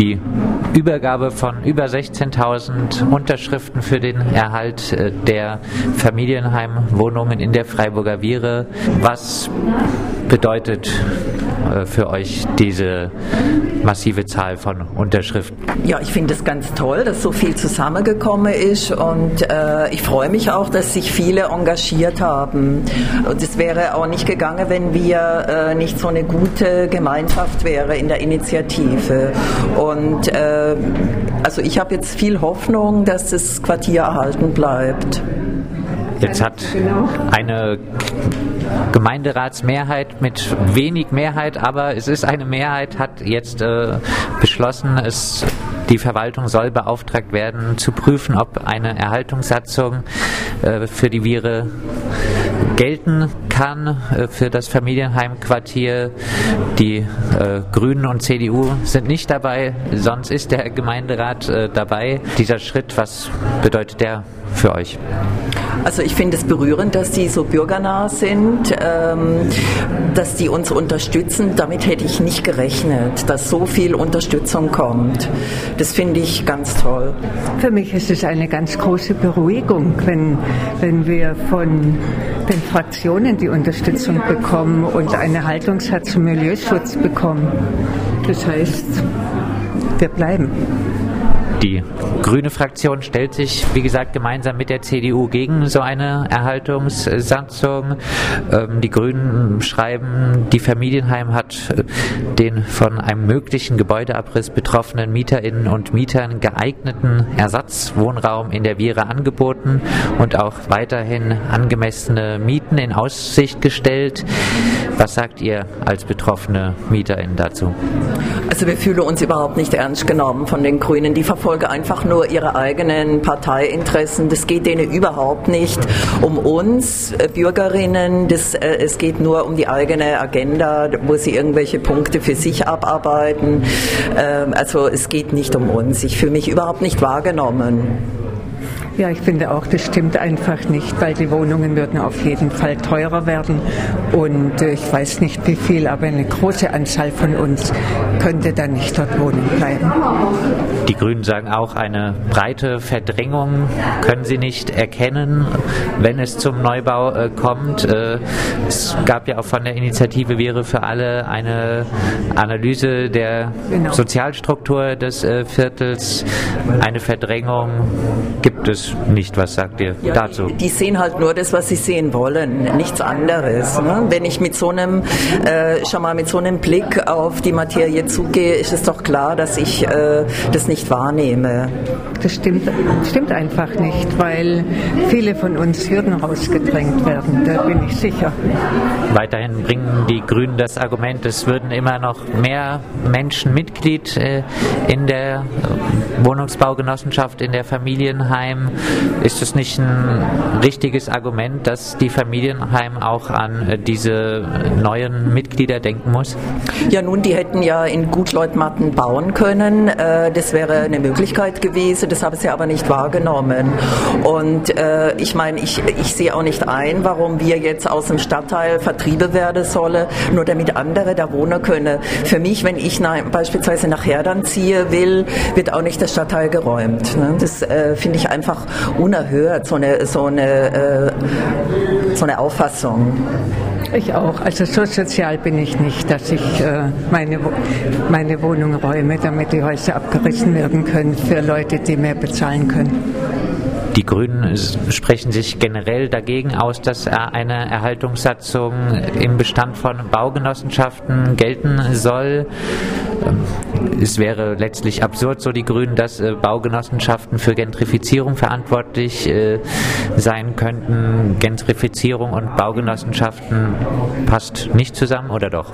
die Übergabe von über 16.000 Unterschriften für den Erhalt äh, der Familienheimwohnungen in der Freiburger Viere. Was bedeutet äh, für euch diese massive Zahl von Unterschriften? Ja, ich finde es ganz toll, dass so viel zusammengekommen ist und äh, ich freue mich auch, dass sich viele engagiert haben. Und es wäre auch nicht gegangen, wenn wir äh, nicht so eine gute Gemeinschaft wäre in der Initiative. Und äh, also ich habe jetzt viel Hoffnung, dass das Quartier erhalten bleibt. Jetzt hat eine Gemeinderatsmehrheit mit wenig Mehrheit, aber es ist eine Mehrheit, hat jetzt äh, beschlossen, es die Verwaltung soll beauftragt werden, zu prüfen, ob eine Erhaltungssatzung äh, für die Viere gelten kann äh, für das Familienheimquartier. Die äh, Grünen und CDU sind nicht dabei, sonst ist der Gemeinderat äh, dabei. Dieser Schritt, was bedeutet der für euch? Also ich finde es berührend, dass die so bürgernah sind, ähm, dass die uns unterstützen. Damit hätte ich nicht gerechnet, dass so viel Unterstützung kommt. Das finde ich ganz toll. Für mich ist es eine ganz große Beruhigung, wenn, wenn wir von den Fraktionen die Unterstützung bekommen und eine Haltungshat zum Milieuschutz bekommen. Das heißt, wir bleiben. Die grüne Fraktion stellt sich, wie gesagt, gemeinsam mit der CDU gegen so eine Erhaltungssatzung. Ähm, die Grünen schreiben, die Familienheim hat äh, den von einem möglichen Gebäudeabriss betroffenen Mieterinnen und Mietern geeigneten Ersatzwohnraum in der Viere angeboten und auch weiterhin angemessene Mieten in Aussicht gestellt. Was sagt ihr als betroffene Mieterin dazu? Also wir fühlen uns überhaupt nicht ernst genommen von den Grünen. Die verfolgen einfach nur ihre eigenen Parteiinteressen. Das geht denen überhaupt nicht um uns äh, Bürgerinnen. Das, äh, es geht nur um die eigene Agenda, wo sie irgendwelche Punkte für sich abarbeiten. Ähm, also es geht nicht um uns. Ich fühle mich überhaupt nicht wahrgenommen. Ja, ich finde auch, das stimmt einfach nicht, weil die Wohnungen würden auf jeden Fall teurer werden. Und äh, ich weiß nicht wie viel, aber eine große Anzahl von uns könnte dann nicht dort wohnen bleiben. Die Grünen sagen auch, eine breite Verdrängung können sie nicht erkennen, wenn es zum Neubau äh, kommt. Äh, es gab ja auch von der Initiative Wäre für alle eine Analyse der genau. Sozialstruktur des Viertels. Eine Verdrängung gibt es nicht. Was sagt ihr ja, dazu? Die, die, sehen halt nur das, was sie sehen wollen, nichts anderes. Ne? Wenn ich mit so einem, äh, schon mal mit so einem Blick auf die Materie zugehe, ist es doch klar, dass ich äh, das nicht wahrnehme. Das stimmt, stimmt einfach nicht, weil viele von uns würden rausgedrängt werden, da bin ich sicher. Weiterhin bringen die Grünen das Argument, es würden immer noch mehr Menschen Mitglied äh, in der Wohnungsbaugenossenschaft, in der Familienheim ist es nicht ein richtiges Argument, dass die Familienheim auch an äh, diese neuen Mitglieder denken muss? Ja, nun, die hätten ja in Gutleutmatten bauen können. Äh, das wäre eine Möglichkeit gewesen. Das haben sie aber nicht wahrgenommen. Und äh, ich meine, ich, ich sehe auch nicht ein, warum wir jetzt aus dem Stadtteil vertrieben werden sollen, nur damit andere da wohnen können. Für mich, wenn ich nach, beispielsweise nach Herdern ziehe will, wird auch nicht der Stadtteil geräumt. Ne? Das finde ich einfach unerhört, so eine, so eine, äh, so eine Auffassung. Ich auch. Also so sozial bin ich nicht, dass ich äh, meine, meine Wohnung räume, damit die Häuser abgerissen werden können für Leute, die mehr bezahlen können. Die Grünen sprechen sich generell dagegen aus, dass eine Erhaltungssatzung im Bestand von Baugenossenschaften gelten soll. Es wäre letztlich absurd, so die Grünen, dass äh, Baugenossenschaften für Gentrifizierung verantwortlich äh, sein könnten. Gentrifizierung und Baugenossenschaften passt nicht zusammen oder doch?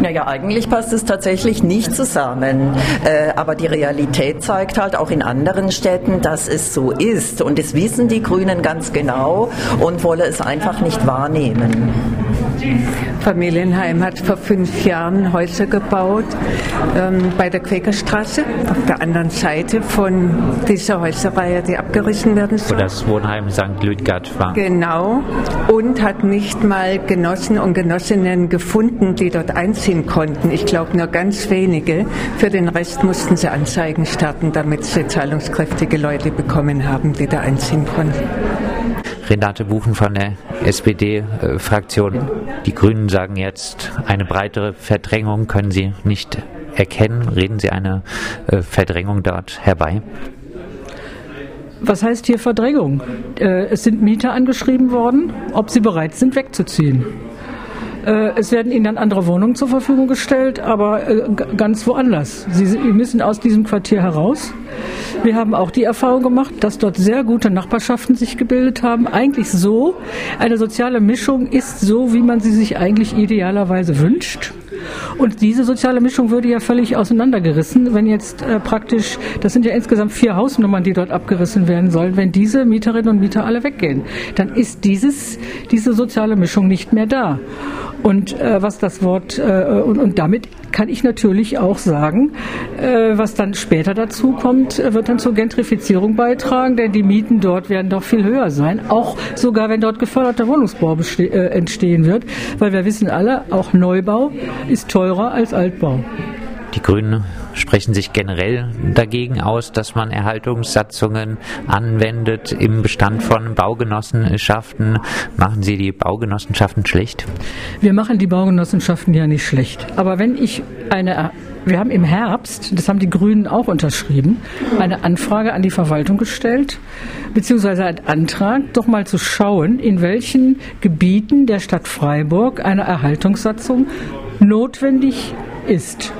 Naja, eigentlich passt es tatsächlich nicht zusammen. Äh, aber die Realität zeigt halt auch in anderen Städten, dass es so ist. Und das wissen die Grünen ganz genau und wollen es einfach nicht wahrnehmen. Familienheim hat vor fünf Jahren Häuser gebaut ähm, bei der Quäkerstraße, auf der anderen Seite von dieser Häuserreihe, die abgerissen werden soll. Wo das Wohnheim St. Lüdgard war. Genau. Und hat nicht mal Genossen und Genossinnen gefunden, die dort einziehen konnten. Ich glaube nur ganz wenige. Für den Rest mussten sie Anzeigen starten, damit sie zahlungskräftige Leute bekommen haben, die da einziehen konnten. Renate Buchen von der SPD-Fraktion. Die Grünen sagen jetzt, eine breitere Verdrängung können sie nicht erkennen. Reden Sie eine äh, Verdrängung dort herbei? Was heißt hier Verdrängung? Äh, es sind Mieter angeschrieben worden, ob sie bereit sind, wegzuziehen. Äh, es werden ihnen dann andere Wohnungen zur Verfügung gestellt, aber ganz woanders. Sie müssen aus diesem Quartier heraus. Wir haben auch die Erfahrung gemacht, dass dort sehr gute Nachbarschaften sich gebildet haben. Eigentlich so, eine soziale Mischung ist so, wie man sie sich eigentlich idealerweise wünscht. Und diese soziale Mischung würde ja völlig auseinandergerissen, wenn jetzt äh, praktisch, das sind ja insgesamt vier Hausnummern, die dort abgerissen werden sollen, wenn diese Mieterinnen und Mieter alle weggehen, dann ist dieses, diese soziale Mischung nicht mehr da. Und äh, was das Wort, äh, und, und damit kann ich natürlich auch sagen, äh, was dann später dazu kommt, äh, wird dann zur Gentrifizierung beitragen, denn die Mieten dort werden doch viel höher sein, auch sogar wenn dort geförderter Wohnungsbau äh, entstehen wird, weil wir wissen alle, auch Neubau ist teurer als Altbau. Die Grünen sprechen sich generell dagegen aus, dass man Erhaltungssatzungen anwendet im Bestand von Baugenossenschaften. Machen Sie die Baugenossenschaften schlecht? Wir machen die Baugenossenschaften ja nicht schlecht. Aber wenn ich eine wir haben im Herbst, das haben die Grünen auch unterschrieben, eine Anfrage an die Verwaltung gestellt, beziehungsweise einen Antrag, doch mal zu schauen, in welchen Gebieten der Stadt Freiburg eine Erhaltungssatzung notwendig ist.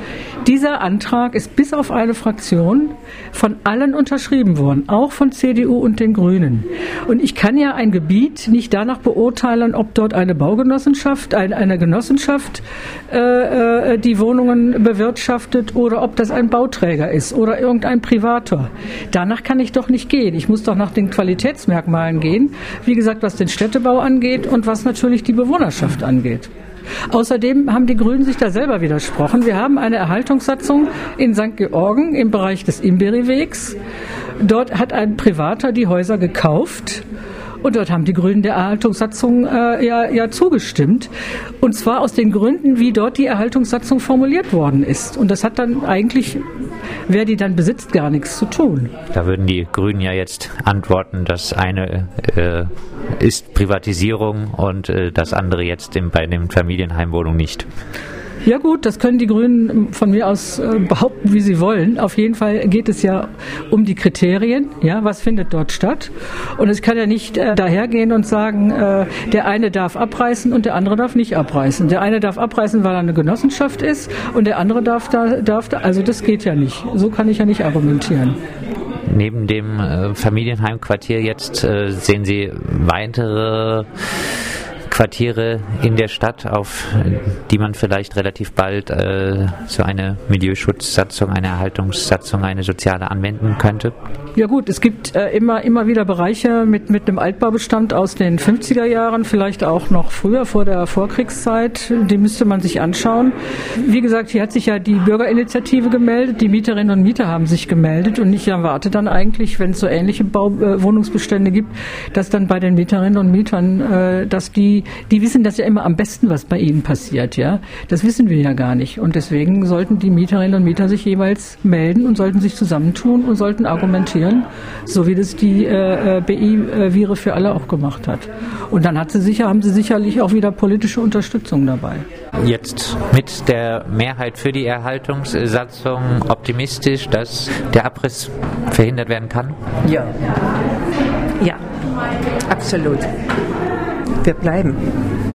Dieser Antrag ist bis auf eine Fraktion von allen unterschrieben worden, auch von CDU und den Grünen. Und ich kann ja ein Gebiet nicht danach beurteilen, ob dort eine Baugenossenschaft, ein, eine Genossenschaft äh, äh, die Wohnungen bewirtschaftet oder ob das ein Bauträger ist oder irgendein Privator. Danach kann ich doch nicht gehen. Ich muss doch nach den Qualitätsmerkmalen gehen, wie gesagt, was den Städtebau angeht und was natürlich die Bewohnerschaft angeht. Außerdem haben die Grünen sich da selber widersprochen. Wir haben eine Erhaltungssatzung in St. Georgen im Bereich des Imberiwegs. Dort hat ein Privater die Häuser gekauft und dort haben die Grünen der Erhaltungssatzung äh, ja, ja zugestimmt. Und zwar aus den Gründen, wie dort die Erhaltungssatzung formuliert worden ist. Und das hat dann eigentlich, wer die dann besitzt, gar nichts zu tun. Da würden die Grünen ja jetzt antworten, dass eine äh, ist Privatisierung und äh, das andere jetzt im, bei den Familienheimwohnungen nicht. Ja gut, das können die Grünen von mir aus äh, behaupten, wie sie wollen. Auf jeden Fall geht es ja um die Kriterien. Ja, was findet dort statt? Und es kann ja nicht äh, dahergehen und sagen, äh, der eine darf abreißen und der andere darf nicht abreißen. Der eine darf abreißen, weil er eine Genossenschaft ist und der andere darf da, darf da. Also das geht ja nicht. So kann ich ja nicht argumentieren. Neben dem äh, Familienheimquartier jetzt äh, sehen Sie weitere Quartiere in der Stadt, auf die man vielleicht relativ bald äh, so eine Milieuschutzsatzung, eine Erhaltungssatzung, eine soziale anwenden könnte? Ja gut, es gibt äh, immer, immer wieder Bereiche mit, mit einem Altbaubestand aus den 50er Jahren, vielleicht auch noch früher, vor der Vorkriegszeit. Die müsste man sich anschauen. Wie gesagt, hier hat sich ja die Bürgerinitiative gemeldet, die Mieterinnen und Mieter haben sich gemeldet und ich erwarte dann eigentlich, wenn es so ähnliche Bau, äh, Wohnungsbestände gibt, dass dann bei den Mieterinnen und Mietern, äh, dass die die wissen das ja immer am besten, was bei ihnen passiert, ja. Das wissen wir ja gar nicht. Und deswegen sollten die Mieterinnen und Mieter sich jeweils melden und sollten sich zusammentun und sollten argumentieren, so wie das die äh, äh BI-Vire für alle auch gemacht hat. Und dann hat sie sicher, haben sie sicherlich auch wieder politische Unterstützung dabei. Jetzt mit der Mehrheit für die Erhaltungssatzung optimistisch, dass der Abriss verhindert werden kann? Ja. Ja, absolut wir bleiben.